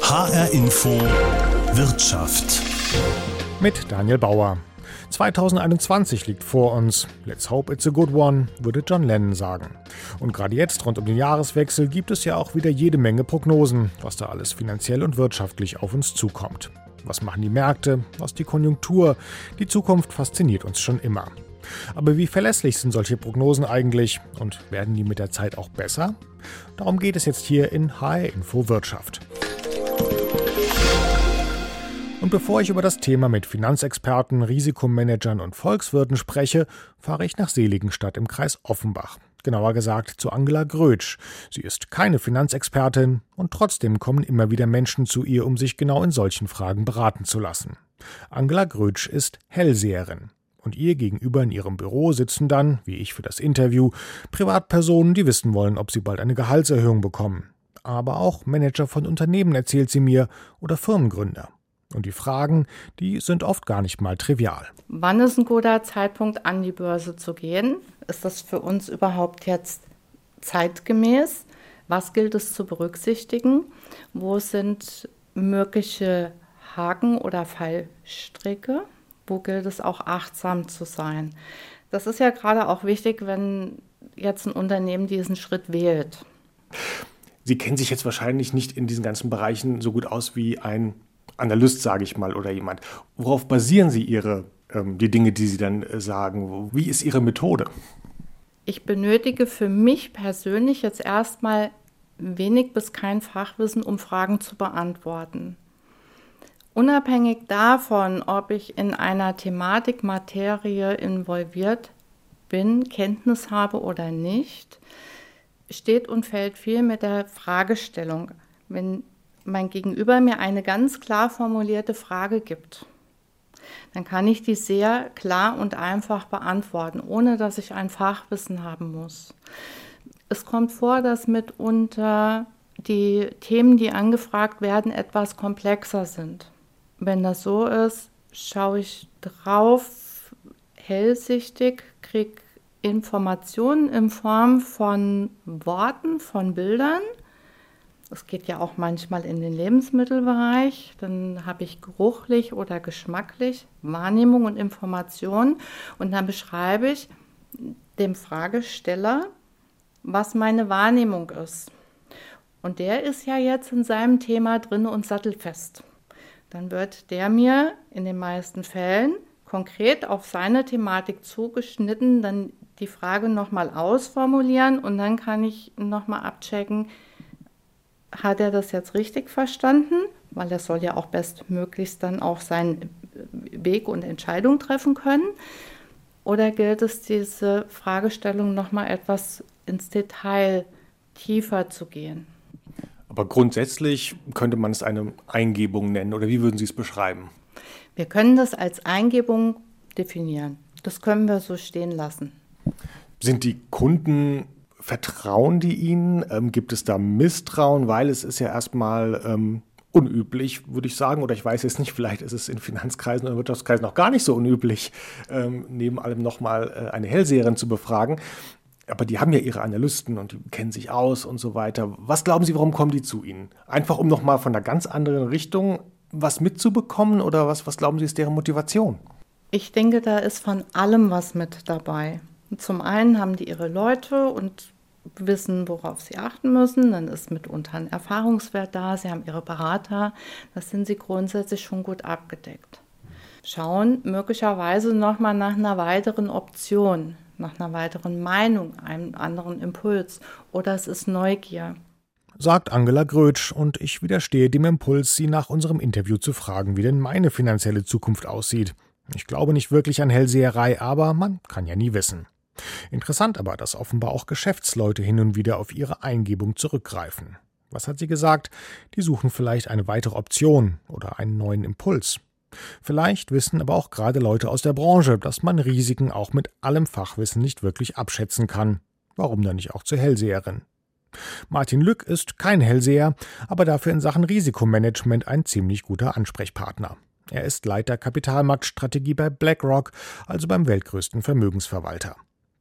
HR Info Wirtschaft. Mit Daniel Bauer. 2021 liegt vor uns. Let's hope it's a good one, würde John Lennon sagen. Und gerade jetzt, rund um den Jahreswechsel, gibt es ja auch wieder jede Menge Prognosen, was da alles finanziell und wirtschaftlich auf uns zukommt. Was machen die Märkte? Was die Konjunktur? Die Zukunft fasziniert uns schon immer. Aber wie verlässlich sind solche Prognosen eigentlich und werden die mit der Zeit auch besser? Darum geht es jetzt hier in HR Info Wirtschaft. Und bevor ich über das Thema mit Finanzexperten, Risikomanagern und Volkswirten spreche, fahre ich nach Seligenstadt im Kreis Offenbach. Genauer gesagt zu Angela Grötsch. Sie ist keine Finanzexpertin und trotzdem kommen immer wieder Menschen zu ihr, um sich genau in solchen Fragen beraten zu lassen. Angela Grötsch ist Hellseherin. Und ihr gegenüber in ihrem Büro sitzen dann, wie ich für das Interview, Privatpersonen, die wissen wollen, ob sie bald eine Gehaltserhöhung bekommen. Aber auch Manager von Unternehmen erzählt sie mir oder Firmengründer. Und die Fragen, die sind oft gar nicht mal trivial. Wann ist ein guter Zeitpunkt, an die Börse zu gehen? Ist das für uns überhaupt jetzt zeitgemäß? Was gilt es zu berücksichtigen? Wo sind mögliche Haken oder Fallstricke? Wo gilt es auch achtsam zu sein? Das ist ja gerade auch wichtig, wenn jetzt ein Unternehmen diesen Schritt wählt. Sie kennen sich jetzt wahrscheinlich nicht in diesen ganzen Bereichen so gut aus wie ein Analyst, sage ich mal, oder jemand. Worauf basieren Sie Ihre, ähm, die Dinge, die Sie dann äh, sagen? Wie ist Ihre Methode? Ich benötige für mich persönlich jetzt erstmal wenig bis kein Fachwissen, um Fragen zu beantworten. Unabhängig davon, ob ich in einer Thematik, Materie involviert bin, Kenntnis habe oder nicht, steht und fällt viel mit der Fragestellung. Wenn mein Gegenüber mir eine ganz klar formulierte Frage gibt, dann kann ich die sehr klar und einfach beantworten, ohne dass ich ein Fachwissen haben muss. Es kommt vor, dass mitunter die Themen, die angefragt werden, etwas komplexer sind. Wenn das so ist, schaue ich drauf, hellsichtig, kriege Informationen in Form von Worten, von Bildern es geht ja auch manchmal in den Lebensmittelbereich. Dann habe ich geruchlich oder geschmacklich Wahrnehmung und Information. Und dann beschreibe ich dem Fragesteller, was meine Wahrnehmung ist. Und der ist ja jetzt in seinem Thema drin und sattelfest. Dann wird der mir in den meisten Fällen konkret auf seine Thematik zugeschnitten, dann die Frage nochmal ausformulieren und dann kann ich nochmal abchecken, hat er das jetzt richtig verstanden? Weil er soll ja auch bestmöglichst dann auch seinen Weg und Entscheidung treffen können. Oder gilt es, diese Fragestellung nochmal etwas ins Detail tiefer zu gehen? Aber grundsätzlich könnte man es eine Eingebung nennen oder wie würden Sie es beschreiben? Wir können das als Eingebung definieren. Das können wir so stehen lassen. Sind die Kunden Vertrauen die ihnen? Ähm, gibt es da Misstrauen? Weil es ist ja erstmal ähm, unüblich, würde ich sagen. Oder ich weiß jetzt nicht, vielleicht ist es in Finanzkreisen oder Wirtschaftskreisen noch gar nicht so unüblich, ähm, neben allem nochmal äh, eine Hellseherin zu befragen. Aber die haben ja ihre Analysten und die kennen sich aus und so weiter. Was glauben Sie, warum kommen die zu Ihnen? Einfach um nochmal von einer ganz anderen Richtung was mitzubekommen oder was, was glauben Sie, ist deren Motivation? Ich denke, da ist von allem was mit dabei. Zum einen haben die ihre Leute und wissen, worauf sie achten müssen. Dann ist mitunter ein Erfahrungswert da. Sie haben ihre Berater. Das sind sie grundsätzlich schon gut abgedeckt. Schauen möglicherweise nochmal nach einer weiteren Option, nach einer weiteren Meinung, einem anderen Impuls. Oder es ist Neugier. Sagt Angela Grötsch und ich widerstehe dem Impuls, sie nach unserem Interview zu fragen, wie denn meine finanzielle Zukunft aussieht. Ich glaube nicht wirklich an Hellseherei, aber man kann ja nie wissen. Interessant aber, dass offenbar auch Geschäftsleute hin und wieder auf ihre Eingebung zurückgreifen. Was hat sie gesagt? Die suchen vielleicht eine weitere Option oder einen neuen Impuls. Vielleicht wissen aber auch gerade Leute aus der Branche, dass man Risiken auch mit allem Fachwissen nicht wirklich abschätzen kann. Warum dann nicht auch zur Hellseherin? Martin Lück ist kein Hellseher, aber dafür in Sachen Risikomanagement ein ziemlich guter Ansprechpartner. Er ist Leiter Kapitalmarktstrategie bei BlackRock, also beim weltgrößten Vermögensverwalter.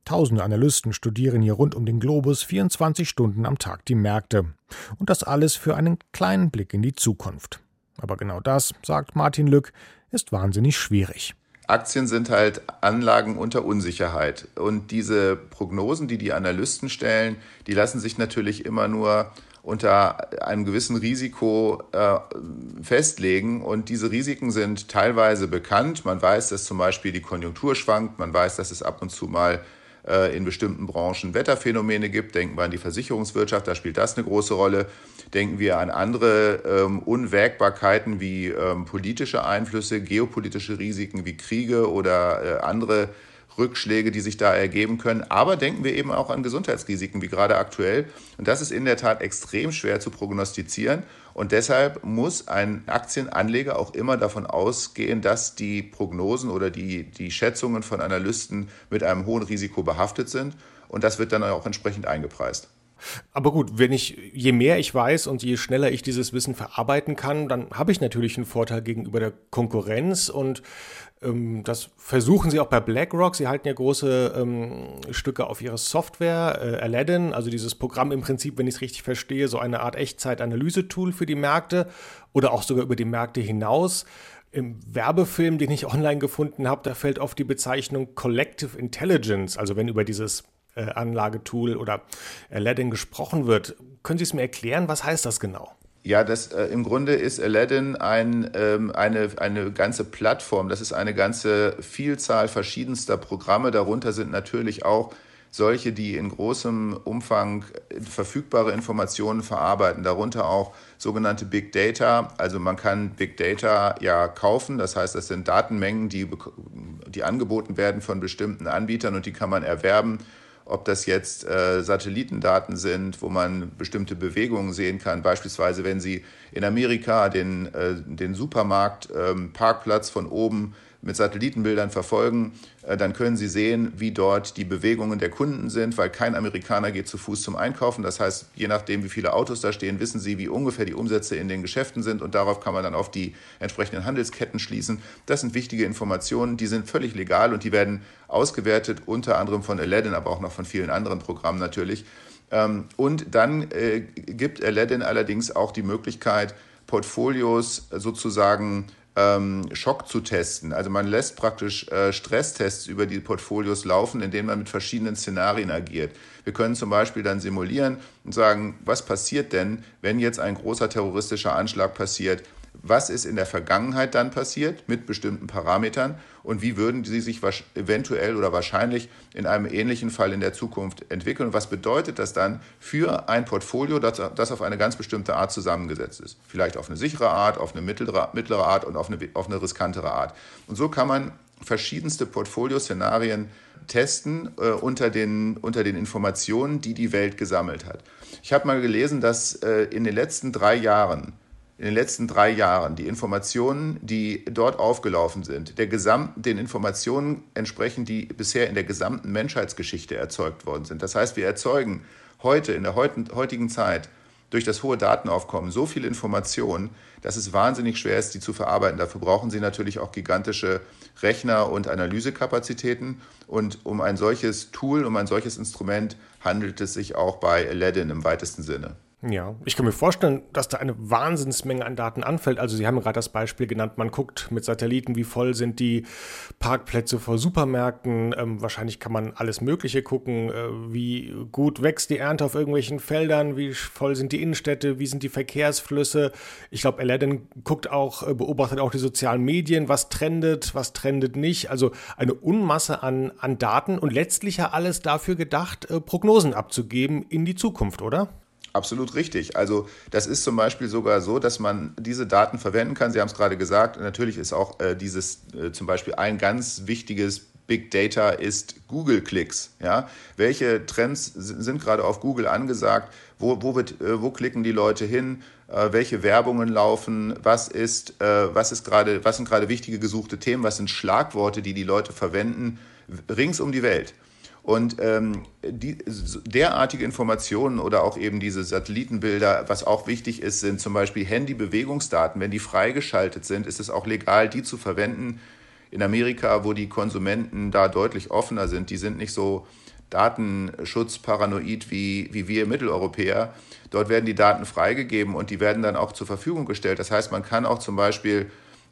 Tausende Analysten studieren hier rund um den Globus 24 Stunden am Tag die Märkte. Und das alles für einen kleinen Blick in die Zukunft. Aber genau das, sagt Martin Lück, ist wahnsinnig schwierig. Aktien sind halt Anlagen unter Unsicherheit. Und diese Prognosen, die die Analysten stellen, die lassen sich natürlich immer nur unter einem gewissen Risiko äh, festlegen. Und diese Risiken sind teilweise bekannt. Man weiß, dass zum Beispiel die Konjunktur schwankt. Man weiß, dass es ab und zu mal in bestimmten Branchen Wetterphänomene gibt. Denken wir an die Versicherungswirtschaft, da spielt das eine große Rolle. Denken wir an andere ähm, Unwägbarkeiten wie ähm, politische Einflüsse, geopolitische Risiken wie Kriege oder äh, andere Rückschläge, die sich da ergeben können. Aber denken wir eben auch an Gesundheitsrisiken, wie gerade aktuell. Und das ist in der Tat extrem schwer zu prognostizieren. Und deshalb muss ein Aktienanleger auch immer davon ausgehen, dass die Prognosen oder die, die Schätzungen von Analysten mit einem hohen Risiko behaftet sind. Und das wird dann auch entsprechend eingepreist. Aber gut, wenn ich, je mehr ich weiß und je schneller ich dieses Wissen verarbeiten kann, dann habe ich natürlich einen Vorteil gegenüber der Konkurrenz und das versuchen sie auch bei BlackRock. Sie halten ja große ähm, Stücke auf ihre Software, äh, Aladdin, also dieses Programm im Prinzip, wenn ich es richtig verstehe, so eine Art Echtzeit-Analyse-Tool für die Märkte oder auch sogar über die Märkte hinaus. Im Werbefilm, den ich online gefunden habe, da fällt oft die Bezeichnung Collective Intelligence, also wenn über dieses äh, Anlagetool oder Aladdin gesprochen wird. Können Sie es mir erklären, was heißt das genau? Ja, das äh, im Grunde ist Aladdin ein, ähm, eine, eine ganze Plattform. Das ist eine ganze Vielzahl verschiedenster Programme. Darunter sind natürlich auch solche, die in großem Umfang verfügbare Informationen verarbeiten, darunter auch sogenannte Big Data. Also man kann Big Data ja kaufen, das heißt, das sind Datenmengen, die, die angeboten werden von bestimmten Anbietern und die kann man erwerben ob das jetzt äh, Satellitendaten sind, wo man bestimmte Bewegungen sehen kann. Beispielsweise, wenn Sie in Amerika den, äh, den Supermarkt, ähm, Parkplatz von oben mit Satellitenbildern verfolgen, äh, dann können Sie sehen, wie dort die Bewegungen der Kunden sind, weil kein Amerikaner geht zu Fuß zum Einkaufen. Das heißt, je nachdem, wie viele Autos da stehen, wissen Sie, wie ungefähr die Umsätze in den Geschäften sind und darauf kann man dann auf die entsprechenden Handelsketten schließen. Das sind wichtige Informationen, die sind völlig legal und die werden ausgewertet, unter anderem von Aladdin, aber auch noch von vielen anderen Programmen natürlich. Ähm, und dann äh, gibt Aladdin allerdings auch die Möglichkeit, Portfolios sozusagen ähm, Schock zu testen. Also man lässt praktisch äh, Stresstests über die Portfolios laufen, indem man mit verschiedenen Szenarien agiert. Wir können zum Beispiel dann simulieren und sagen, was passiert denn, wenn jetzt ein großer terroristischer Anschlag passiert? Was ist in der Vergangenheit dann passiert mit bestimmten Parametern und wie würden sie sich eventuell oder wahrscheinlich in einem ähnlichen Fall in der Zukunft entwickeln und was bedeutet das dann für ein Portfolio, das, das auf eine ganz bestimmte Art zusammengesetzt ist. Vielleicht auf eine sichere Art, auf eine mittlere, mittlere Art und auf eine, auf eine riskantere Art. Und so kann man verschiedenste Portfolioszenarien testen äh, unter, den, unter den Informationen, die die Welt gesammelt hat. Ich habe mal gelesen, dass äh, in den letzten drei Jahren in den letzten drei Jahren, die Informationen, die dort aufgelaufen sind, der gesamten, den Informationen entsprechen, die bisher in der gesamten Menschheitsgeschichte erzeugt worden sind. Das heißt, wir erzeugen heute, in der heutigen Zeit, durch das hohe Datenaufkommen so viel Informationen, dass es wahnsinnig schwer ist, die zu verarbeiten. Dafür brauchen Sie natürlich auch gigantische Rechner und Analysekapazitäten. Und um ein solches Tool, um ein solches Instrument handelt es sich auch bei Aladdin im weitesten Sinne. Ja, ich kann mir vorstellen, dass da eine Wahnsinnsmenge an Daten anfällt. Also Sie haben gerade das Beispiel genannt, man guckt mit Satelliten, wie voll sind die Parkplätze vor Supermärkten. Ähm, wahrscheinlich kann man alles Mögliche gucken, äh, wie gut wächst die Ernte auf irgendwelchen Feldern, wie voll sind die Innenstädte, wie sind die Verkehrsflüsse. Ich glaube, Aladdin guckt auch, äh, beobachtet auch die sozialen Medien, was trendet, was trendet nicht. Also eine Unmasse an, an Daten und letztlich ja alles dafür gedacht, äh, Prognosen abzugeben in die Zukunft, oder? Absolut richtig. Also das ist zum Beispiel sogar so, dass man diese Daten verwenden kann. Sie haben es gerade gesagt. Natürlich ist auch äh, dieses äh, zum Beispiel ein ganz wichtiges Big Data ist Google-Klicks. Ja? Welche Trends sind gerade auf Google angesagt? Wo, wo, wird, äh, wo klicken die Leute hin? Äh, welche Werbungen laufen? Was, ist, äh, was, ist grade, was sind gerade wichtige gesuchte Themen? Was sind Schlagworte, die die Leute verwenden rings um die Welt? Und ähm, die, derartige Informationen oder auch eben diese Satellitenbilder, was auch wichtig ist, sind zum Beispiel Handybewegungsdaten. Wenn die freigeschaltet sind, ist es auch legal, die zu verwenden. In Amerika, wo die Konsumenten da deutlich offener sind, die sind nicht so datenschutzparanoid wie, wie wir Mitteleuropäer. Dort werden die Daten freigegeben und die werden dann auch zur Verfügung gestellt. Das heißt, man kann auch zum Beispiel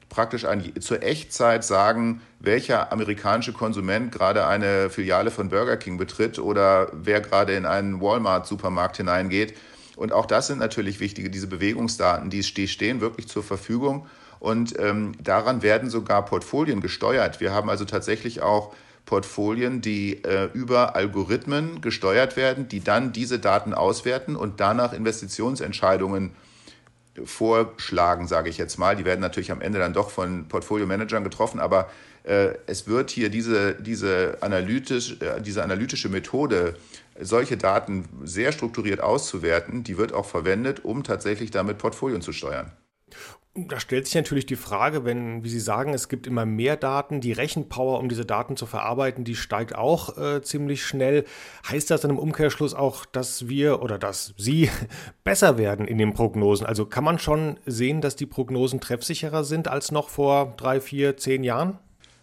praktisch ein, zur Echtzeit sagen, welcher amerikanische Konsument gerade eine Filiale von Burger King betritt oder wer gerade in einen Walmart-Supermarkt hineingeht. Und auch das sind natürlich wichtige, diese Bewegungsdaten, die stehen wirklich zur Verfügung. Und ähm, daran werden sogar Portfolien gesteuert. Wir haben also tatsächlich auch Portfolien, die äh, über Algorithmen gesteuert werden, die dann diese Daten auswerten und danach Investitionsentscheidungen vorschlagen, sage ich jetzt mal. Die werden natürlich am Ende dann doch von Portfolio-Managern getroffen, aber äh, es wird hier diese, diese, analytisch, äh, diese analytische Methode, solche Daten sehr strukturiert auszuwerten, die wird auch verwendet, um tatsächlich damit Portfolien zu steuern. Da stellt sich natürlich die Frage, wenn, wie Sie sagen, es gibt immer mehr Daten, die Rechenpower, um diese Daten zu verarbeiten, die steigt auch äh, ziemlich schnell. Heißt das dann im Umkehrschluss auch, dass wir oder dass Sie besser werden in den Prognosen? Also kann man schon sehen, dass die Prognosen treffsicherer sind als noch vor drei, vier, zehn Jahren?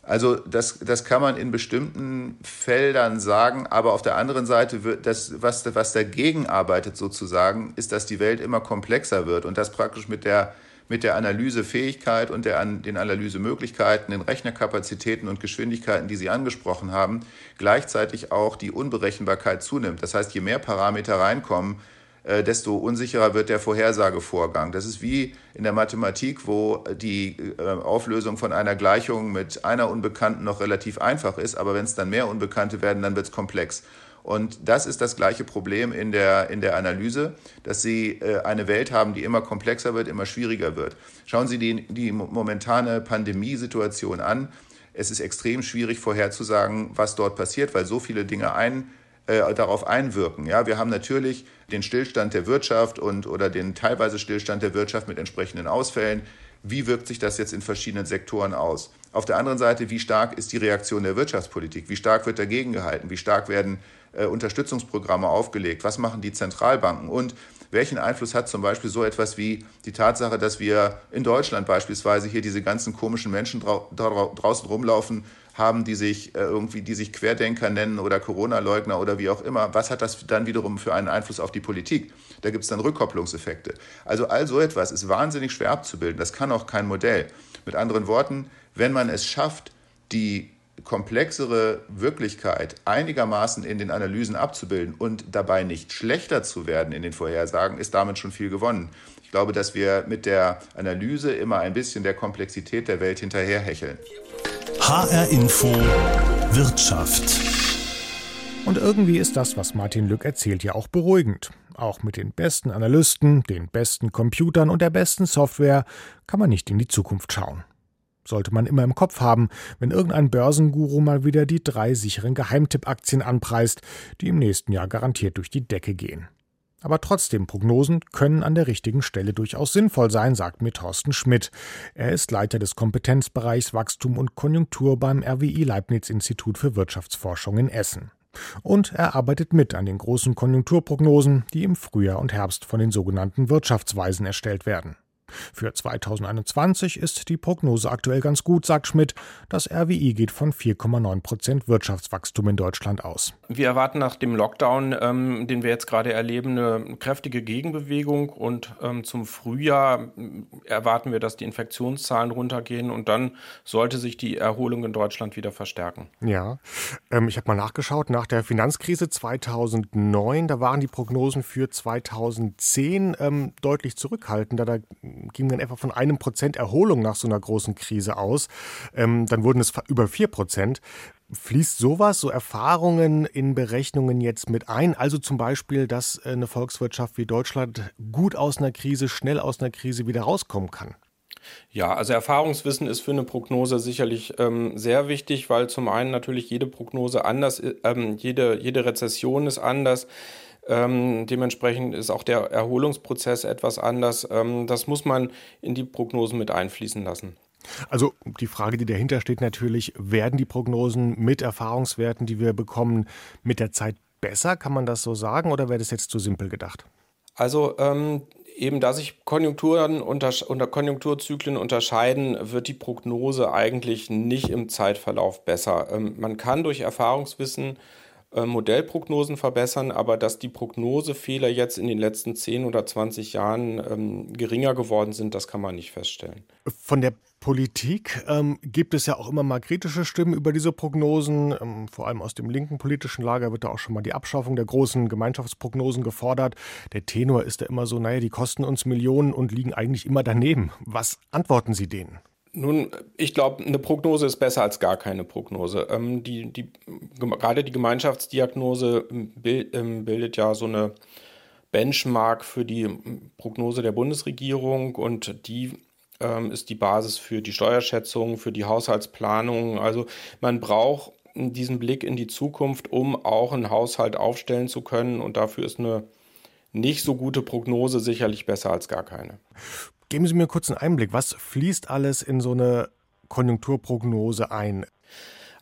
Also das, das kann man in bestimmten Feldern sagen, aber auf der anderen Seite wird das, was, was dagegen arbeitet sozusagen, ist, dass die Welt immer komplexer wird und das praktisch mit der mit der Analysefähigkeit und der, den Analysemöglichkeiten, den Rechnerkapazitäten und Geschwindigkeiten, die Sie angesprochen haben, gleichzeitig auch die Unberechenbarkeit zunimmt. Das heißt, je mehr Parameter reinkommen, äh, desto unsicherer wird der Vorhersagevorgang. Das ist wie in der Mathematik, wo die äh, Auflösung von einer Gleichung mit einer Unbekannten noch relativ einfach ist, aber wenn es dann mehr Unbekannte werden, dann wird es komplex. Und das ist das gleiche Problem in der, in der Analyse, dass Sie äh, eine Welt haben, die immer komplexer wird, immer schwieriger wird. Schauen Sie die, die momentane Pandemiesituation an. Es ist extrem schwierig vorherzusagen, was dort passiert, weil so viele Dinge ein, äh, darauf einwirken. Ja, wir haben natürlich den Stillstand der Wirtschaft und oder den teilweise Stillstand der Wirtschaft mit entsprechenden Ausfällen. Wie wirkt sich das jetzt in verschiedenen Sektoren aus? Auf der anderen Seite, wie stark ist die Reaktion der Wirtschaftspolitik? Wie stark wird dagegen gehalten? Wie stark werden äh, Unterstützungsprogramme aufgelegt? Was machen die Zentralbanken? Und welchen Einfluss hat zum Beispiel so etwas wie die Tatsache, dass wir in Deutschland beispielsweise hier diese ganzen komischen Menschen drau draußen rumlaufen haben, die sich äh, irgendwie, die sich Querdenker nennen oder Corona-Leugner oder wie auch immer? Was hat das dann wiederum für einen Einfluss auf die Politik? Da gibt es dann Rückkopplungseffekte. Also all so etwas ist wahnsinnig schwer abzubilden. Das kann auch kein Modell. Mit anderen Worten, wenn man es schafft, die komplexere Wirklichkeit einigermaßen in den Analysen abzubilden und dabei nicht schlechter zu werden in den Vorhersagen, ist damit schon viel gewonnen. Ich glaube, dass wir mit der Analyse immer ein bisschen der Komplexität der Welt hinterherhecheln. HR Info Wirtschaft. Und irgendwie ist das, was Martin Lück erzählt, ja auch beruhigend. Auch mit den besten Analysten, den besten Computern und der besten Software kann man nicht in die Zukunft schauen sollte man immer im Kopf haben, wenn irgendein Börsenguru mal wieder die drei sicheren Geheimtippaktien anpreist, die im nächsten Jahr garantiert durch die Decke gehen. Aber trotzdem, Prognosen können an der richtigen Stelle durchaus sinnvoll sein, sagt mir Thorsten Schmidt. Er ist Leiter des Kompetenzbereichs Wachstum und Konjunktur beim RWI Leibniz Institut für Wirtschaftsforschung in Essen. Und er arbeitet mit an den großen Konjunkturprognosen, die im Frühjahr und Herbst von den sogenannten Wirtschaftsweisen erstellt werden. Für 2021 ist die Prognose aktuell ganz gut, sagt Schmidt. Das RWI geht von 4,9 Prozent Wirtschaftswachstum in Deutschland aus. Wir erwarten nach dem Lockdown, ähm, den wir jetzt gerade erleben, eine kräftige Gegenbewegung und ähm, zum Frühjahr erwarten wir, dass die Infektionszahlen runtergehen und dann sollte sich die Erholung in Deutschland wieder verstärken. Ja, ähm, ich habe mal nachgeschaut. Nach der Finanzkrise 2009, da waren die Prognosen für 2010 ähm, deutlich zurückhaltender. Da ging dann etwa von einem Prozent Erholung nach so einer großen Krise aus. Ähm, dann wurden es über vier Prozent. Fließt sowas, so Erfahrungen in Berechnungen jetzt mit ein? Also zum Beispiel, dass eine Volkswirtschaft wie Deutschland gut aus einer Krise, schnell aus einer Krise wieder rauskommen kann? Ja, also Erfahrungswissen ist für eine Prognose sicherlich ähm, sehr wichtig, weil zum einen natürlich jede Prognose anders, ähm, jede, jede Rezession ist anders. Ähm, dementsprechend ist auch der Erholungsprozess etwas anders. Ähm, das muss man in die Prognosen mit einfließen lassen. Also die Frage, die dahinter steht natürlich, werden die Prognosen mit Erfahrungswerten, die wir bekommen, mit der Zeit besser? Kann man das so sagen oder wäre das jetzt zu simpel gedacht? Also ähm, eben da sich Konjunkturen unter, unter Konjunkturzyklen unterscheiden, wird die Prognose eigentlich nicht im Zeitverlauf besser. Ähm, man kann durch Erfahrungswissen Modellprognosen verbessern, aber dass die Prognosefehler jetzt in den letzten 10 oder 20 Jahren ähm, geringer geworden sind, das kann man nicht feststellen. Von der Politik ähm, gibt es ja auch immer mal kritische Stimmen über diese Prognosen. Ähm, vor allem aus dem linken politischen Lager wird da auch schon mal die Abschaffung der großen Gemeinschaftsprognosen gefordert. Der Tenor ist ja immer so, naja, die kosten uns Millionen und liegen eigentlich immer daneben. Was antworten Sie denen? Nun, ich glaube, eine Prognose ist besser als gar keine Prognose. Ähm, die, die, gerade die Gemeinschaftsdiagnose bild, ähm, bildet ja so eine Benchmark für die Prognose der Bundesregierung und die ähm, ist die Basis für die Steuerschätzung, für die Haushaltsplanung. Also man braucht diesen Blick in die Zukunft, um auch einen Haushalt aufstellen zu können und dafür ist eine nicht so gute Prognose sicherlich besser als gar keine. Geben Sie mir kurz einen Einblick. Was fließt alles in so eine Konjunkturprognose ein?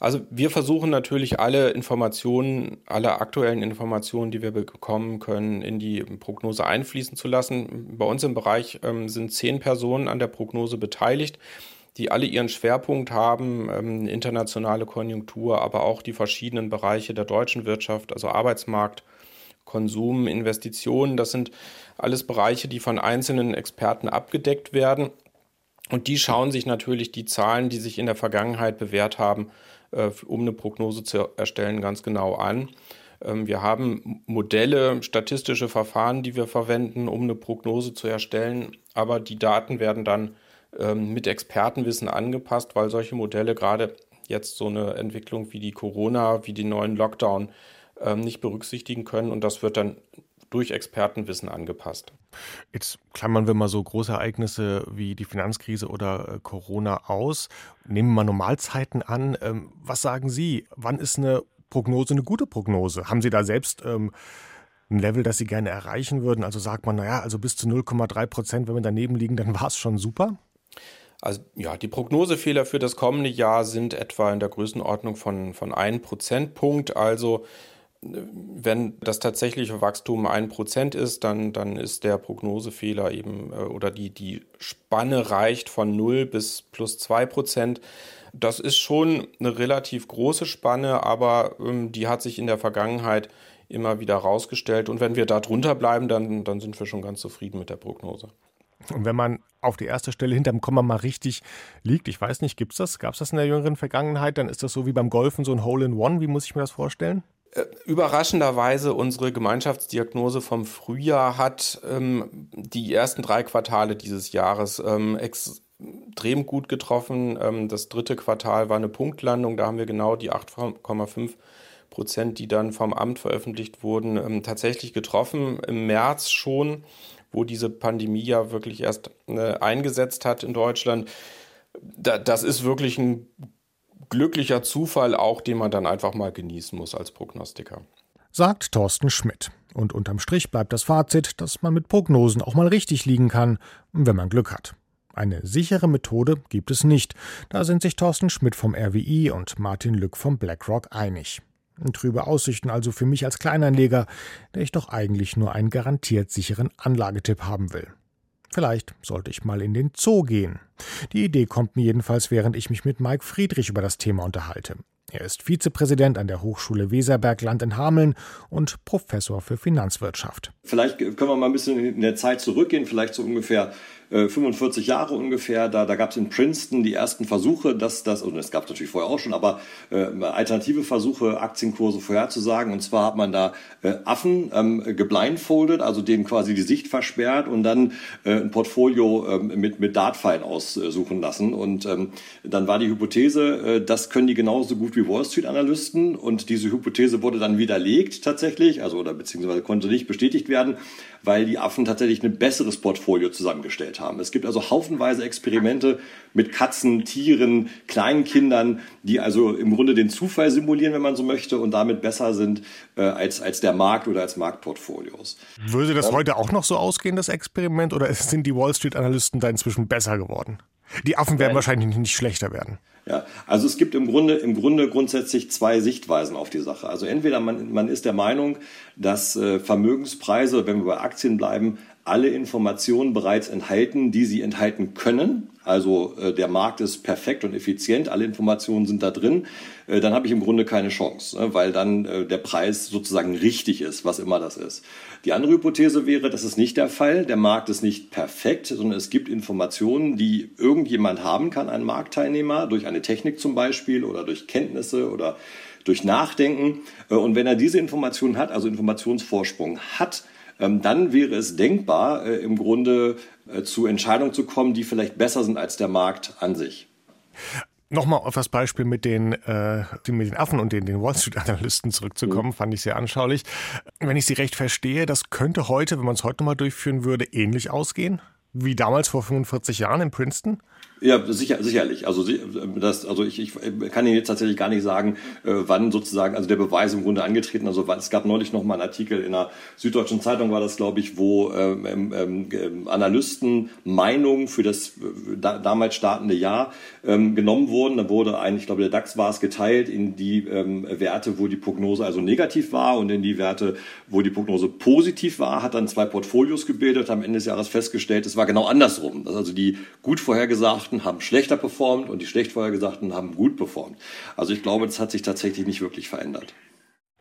Also wir versuchen natürlich alle Informationen, alle aktuellen Informationen, die wir bekommen können, in die Prognose einfließen zu lassen. Bei uns im Bereich ähm, sind zehn Personen an der Prognose beteiligt, die alle ihren Schwerpunkt haben, ähm, internationale Konjunktur, aber auch die verschiedenen Bereiche der deutschen Wirtschaft, also Arbeitsmarkt, Konsum, Investitionen. Das sind alles Bereiche, die von einzelnen Experten abgedeckt werden. Und die schauen sich natürlich die Zahlen, die sich in der Vergangenheit bewährt haben, äh, um eine Prognose zu erstellen, ganz genau an. Ähm, wir haben Modelle, statistische Verfahren, die wir verwenden, um eine Prognose zu erstellen, aber die Daten werden dann ähm, mit Expertenwissen angepasst, weil solche Modelle gerade jetzt so eine Entwicklung wie die Corona, wie den neuen Lockdown nicht berücksichtigen können und das wird dann durch Expertenwissen angepasst. Jetzt klammern wir mal so große Ereignisse wie die Finanzkrise oder äh, Corona aus. Nehmen wir mal Normalzeiten an. Ähm, was sagen Sie? Wann ist eine Prognose eine gute Prognose? Haben Sie da selbst ähm, ein Level, das Sie gerne erreichen würden? Also sagt man, naja, also bis zu 0,3 Prozent, wenn wir daneben liegen, dann war es schon super? Also ja, die Prognosefehler für das kommende Jahr sind etwa in der Größenordnung von, von 1 Prozentpunkt. Also wenn das tatsächliche Wachstum ein Prozent ist, dann, dann ist der Prognosefehler eben äh, oder die, die Spanne reicht von 0 bis plus 2 Prozent. Das ist schon eine relativ große Spanne, aber ähm, die hat sich in der Vergangenheit immer wieder rausgestellt. Und wenn wir da drunter bleiben, dann, dann sind wir schon ganz zufrieden mit der Prognose. Und wenn man auf die erste Stelle hinterm Komma mal richtig liegt, ich weiß nicht, gibt es das? Gab es das in der jüngeren Vergangenheit? Dann ist das so wie beim Golfen so ein Hole in One. Wie muss ich mir das vorstellen? Äh, überraschenderweise unsere Gemeinschaftsdiagnose vom Frühjahr hat ähm, die ersten drei Quartale dieses Jahres ähm, extrem gut getroffen. Ähm, das dritte Quartal war eine Punktlandung, da haben wir genau die 8,5 Prozent, die dann vom Amt veröffentlicht wurden, ähm, tatsächlich getroffen. Im März schon, wo diese Pandemie ja wirklich erst äh, eingesetzt hat in Deutschland. Da, das ist wirklich ein glücklicher Zufall auch, den man dann einfach mal genießen muss als Prognostiker. Sagt Thorsten Schmidt. Und unterm Strich bleibt das Fazit, dass man mit Prognosen auch mal richtig liegen kann, wenn man Glück hat. Eine sichere Methode gibt es nicht. Da sind sich Thorsten Schmidt vom RWI und Martin Lück vom BlackRock einig. Trübe Aussichten also für mich als Kleinanleger, der ich doch eigentlich nur einen garantiert sicheren Anlagetipp haben will. Vielleicht sollte ich mal in den Zoo gehen. Die Idee kommt mir jedenfalls, während ich mich mit Mike Friedrich über das Thema unterhalte. Er ist Vizepräsident an der Hochschule Weserberg Land in Hameln und Professor für Finanzwirtschaft. Vielleicht können wir mal ein bisschen in der Zeit zurückgehen, vielleicht so ungefähr 45 äh, Jahre ungefähr. Da, da gab es in Princeton die ersten Versuche, dass das, und es gab es natürlich vorher auch schon, aber äh, alternative Versuche, Aktienkurse vorherzusagen. Und zwar hat man da äh, Affen ähm, geblindfoldet, also denen quasi die Sicht versperrt und dann äh, ein Portfolio ähm, mit, mit Dartpfeilen aussuchen lassen. Und ähm, dann war die Hypothese, äh, das können die genauso gut wie Wall Street Analysten. Und diese Hypothese wurde dann widerlegt tatsächlich, also oder beziehungsweise konnte nicht bestätigt werden, weil die Affen tatsächlich ein besseres Portfolio zusammengestellt haben. Es gibt also haufenweise Experimente mit Katzen, Tieren, kleinen Kindern, die also im Grunde den Zufall simulieren, wenn man so möchte, und damit besser sind äh, als, als der Markt oder als Marktportfolios. Würde das heute auch noch so ausgehen, das Experiment, oder sind die Wall Street-Analysten da inzwischen besser geworden? Die Affen werden wahrscheinlich nicht schlechter werden. Ja, also es gibt im Grunde, im Grunde grundsätzlich zwei Sichtweisen auf die Sache. Also entweder man, man ist der Meinung, dass äh, Vermögenspreise, wenn wir bei Aktien bleiben, alle Informationen bereits enthalten, die sie enthalten können. Also äh, der Markt ist perfekt und effizient, alle Informationen sind da drin, äh, dann habe ich im Grunde keine Chance, ne, weil dann äh, der Preis sozusagen richtig ist, was immer das ist. Die andere Hypothese wäre, das ist nicht der Fall. Der Markt ist nicht perfekt, sondern es gibt Informationen, die irgendjemand haben kann, ein Marktteilnehmer, durch eine Technik zum Beispiel oder durch Kenntnisse oder durch Nachdenken. Äh, und wenn er diese Informationen hat, also Informationsvorsprung hat, dann wäre es denkbar, äh, im Grunde äh, zu Entscheidungen zu kommen, die vielleicht besser sind als der Markt an sich. Nochmal auf das Beispiel mit den, äh, mit den Affen und den, den Wall Street-Analysten zurückzukommen, mhm. fand ich sehr anschaulich. Wenn ich Sie recht verstehe, das könnte heute, wenn man es heute nochmal durchführen würde, ähnlich ausgehen wie damals vor 45 Jahren in Princeton? Ja, sicher, sicherlich. Also, das, also ich, ich kann Ihnen jetzt tatsächlich gar nicht sagen, äh, wann sozusagen, also der Beweis im Grunde angetreten. Also es gab neulich noch mal einen Artikel in der Süddeutschen Zeitung, war das, glaube ich, wo ähm, ähm, ähm Analysten Meinungen für das äh, da, damals startende Jahr ähm, genommen wurden. Da wurde ein, ich glaube, der DAX war es geteilt in die ähm, Werte, wo die Prognose also negativ war und in die Werte, wo die Prognose positiv war, hat dann zwei Portfolios gebildet, am Ende des Jahres festgestellt, es war genau andersrum. Also die gut vorhergesagten Vorhergesagten haben schlechter performt und die schlecht Vorhergesagten haben gut performt. Also ich glaube, das hat sich tatsächlich nicht wirklich verändert.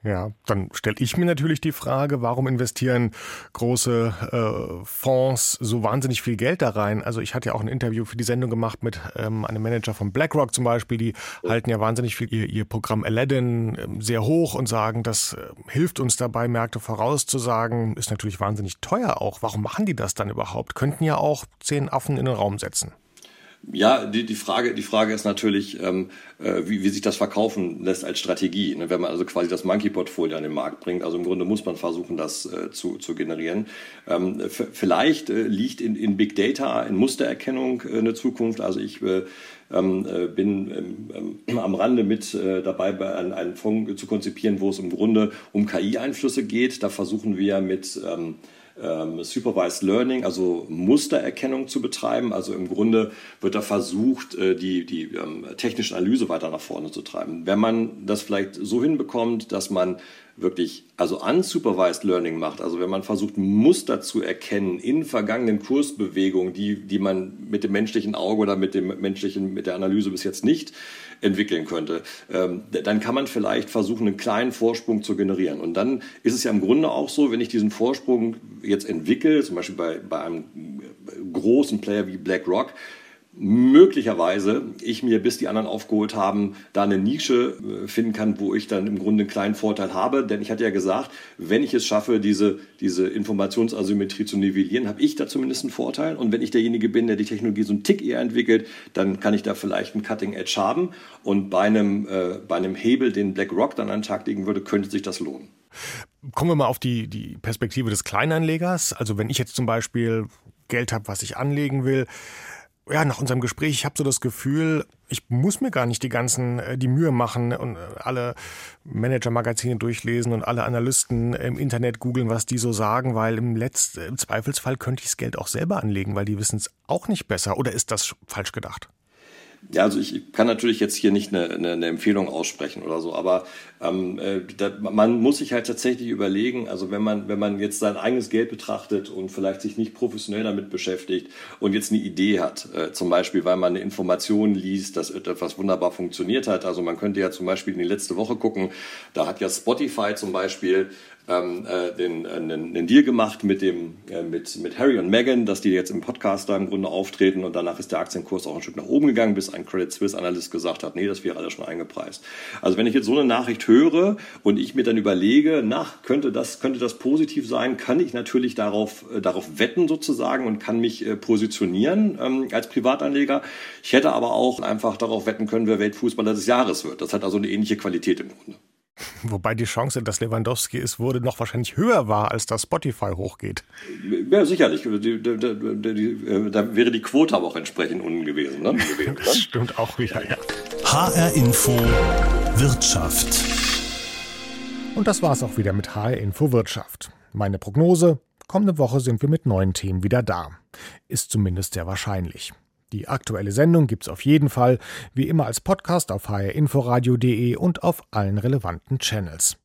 Ja, dann stelle ich mir natürlich die Frage, warum investieren große äh, Fonds so wahnsinnig viel Geld da rein? Also ich hatte ja auch ein Interview für die Sendung gemacht mit ähm, einem Manager von BlackRock zum Beispiel, die halten ja wahnsinnig viel ihr, ihr Programm Aladdin äh, sehr hoch und sagen, das äh, hilft uns dabei, Märkte vorauszusagen, ist natürlich wahnsinnig teuer auch. Warum machen die das dann überhaupt? Könnten ja auch zehn Affen in den Raum setzen. Ja, die, die, Frage, die Frage ist natürlich, ähm, äh, wie, wie sich das verkaufen lässt als Strategie. Ne? Wenn man also quasi das Monkey-Portfolio an den Markt bringt. Also im Grunde muss man versuchen, das äh, zu, zu generieren. Ähm, vielleicht äh, liegt in, in Big Data, in Mustererkennung äh, eine Zukunft. Also ich äh, ähm, äh, bin ähm, ähm, am Rande mit äh, dabei, bei, einen Fonds zu konzipieren, wo es im Grunde um KI-Einflüsse geht. Da versuchen wir mit ähm, ähm, Supervised Learning, also Mustererkennung zu betreiben. Also im Grunde wird da versucht, äh, die, die ähm, technische Analyse weiter nach vorne zu treiben. Wenn man das vielleicht so hinbekommt, dass man wirklich, also unsupervised Learning macht, also wenn man versucht, Muster zu erkennen in vergangenen Kursbewegungen, die, die man mit dem menschlichen Auge oder mit dem menschlichen, mit der Analyse bis jetzt nicht entwickeln könnte, ähm, dann kann man vielleicht versuchen, einen kleinen Vorsprung zu generieren. Und dann ist es ja im Grunde auch so, wenn ich diesen Vorsprung jetzt entwickle, zum Beispiel bei, bei einem großen Player wie BlackRock, möglicherweise ich mir, bis die anderen aufgeholt haben, da eine Nische äh, finden kann, wo ich dann im Grunde einen kleinen Vorteil habe. Denn ich hatte ja gesagt, wenn ich es schaffe, diese, diese Informationsasymmetrie zu nivellieren, habe ich da zumindest einen Vorteil. Und wenn ich derjenige bin, der die Technologie so einen Tick eher entwickelt, dann kann ich da vielleicht einen Cutting Edge haben. Und bei einem, äh, bei einem Hebel, den BlackRock dann an den Tag legen würde, könnte sich das lohnen. Kommen wir mal auf die, die Perspektive des Kleinanlegers. Also wenn ich jetzt zum Beispiel Geld habe, was ich anlegen will, ja, nach unserem Gespräch, ich habe so das Gefühl, ich muss mir gar nicht die ganzen, äh, die Mühe machen und äh, alle Manager-Magazine durchlesen und alle Analysten im Internet googeln, was die so sagen, weil im, Letz-, im Zweifelsfall könnte ich das Geld auch selber anlegen, weil die wissen es auch nicht besser. Oder ist das falsch gedacht? Ja, also ich kann natürlich jetzt hier nicht eine, eine, eine Empfehlung aussprechen oder so, aber ähm, äh, da, man muss sich halt tatsächlich überlegen, also wenn man, wenn man jetzt sein eigenes Geld betrachtet und vielleicht sich nicht professionell damit beschäftigt und jetzt eine Idee hat, äh, zum Beispiel, weil man eine Information liest, dass etwas wunderbar funktioniert hat. Also man könnte ja zum Beispiel in die letzte Woche gucken, da hat ja Spotify zum Beispiel ähm, äh, den, äh, einen, einen Deal gemacht mit, dem, äh, mit, mit Harry und Meghan, dass die jetzt im Podcast da im Grunde auftreten und danach ist der Aktienkurs auch ein Stück nach oben gegangen, bis ein Credit Suisse Analyst gesagt hat, nee, das wäre alles schon eingepreist. Also wenn ich jetzt so eine Nachricht höre und ich mir dann überlege, nach, könnte das, könnte das positiv sein, kann ich natürlich darauf, äh, darauf wetten sozusagen und kann mich äh, positionieren ähm, als Privatanleger. Ich hätte aber auch einfach darauf wetten können, wer Weltfußballer des Jahres wird. Das hat also eine ähnliche Qualität im Grunde. Wobei die Chance, dass Lewandowski es wurde, noch wahrscheinlich höher war, als dass Spotify hochgeht. Ja, sicherlich. Da wäre die Quote aber auch entsprechend unten gewesen. Ne? das stimmt auch wieder, ja. HR Info Wirtschaft. Und das war es auch wieder mit HR Info Wirtschaft. Meine Prognose, kommende Woche sind wir mit neuen Themen wieder da. Ist zumindest sehr wahrscheinlich. Die aktuelle Sendung gibt's auf jeden Fall, wie immer als Podcast auf hrinforadio.de und auf allen relevanten Channels.